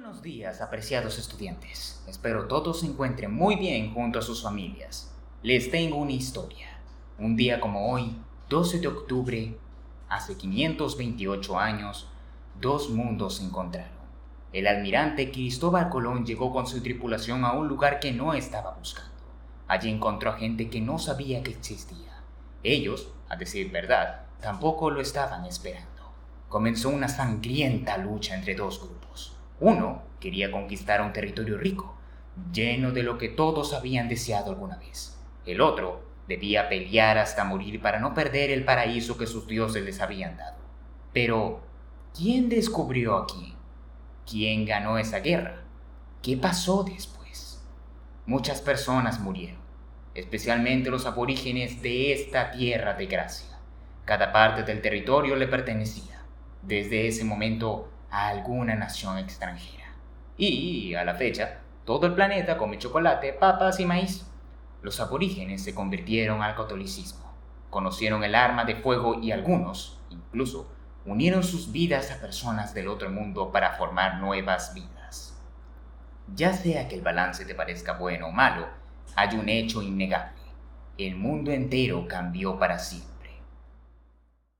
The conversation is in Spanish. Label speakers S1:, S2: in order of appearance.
S1: Buenos días, apreciados estudiantes. Espero todos se encuentren muy bien junto a sus familias. Les tengo una historia. Un día como hoy, 12 de octubre, hace 528 años, dos mundos se encontraron. El almirante Cristóbal Colón llegó con su tripulación a un lugar que no estaba buscando. Allí encontró a gente que no sabía que existía. Ellos, a decir verdad, tampoco lo estaban esperando. Comenzó una sangrienta lucha entre dos grupos. Uno quería conquistar un territorio rico, lleno de lo que todos habían deseado alguna vez. El otro debía pelear hasta morir para no perder el paraíso que sus dioses les habían dado. Pero, ¿quién descubrió a quién? ¿Quién ganó esa guerra? ¿Qué pasó después? Muchas personas murieron, especialmente los aborígenes de esta tierra de gracia. Cada parte del territorio le pertenecía. Desde ese momento a alguna nación extranjera. Y, a la fecha, todo el planeta come chocolate, papas y maíz. Los aborígenes se convirtieron al catolicismo, conocieron el arma de fuego y algunos, incluso, unieron sus vidas a personas del otro mundo para formar nuevas vidas. Ya sea que el balance te parezca bueno o malo, hay un hecho innegable. El mundo entero cambió para siempre.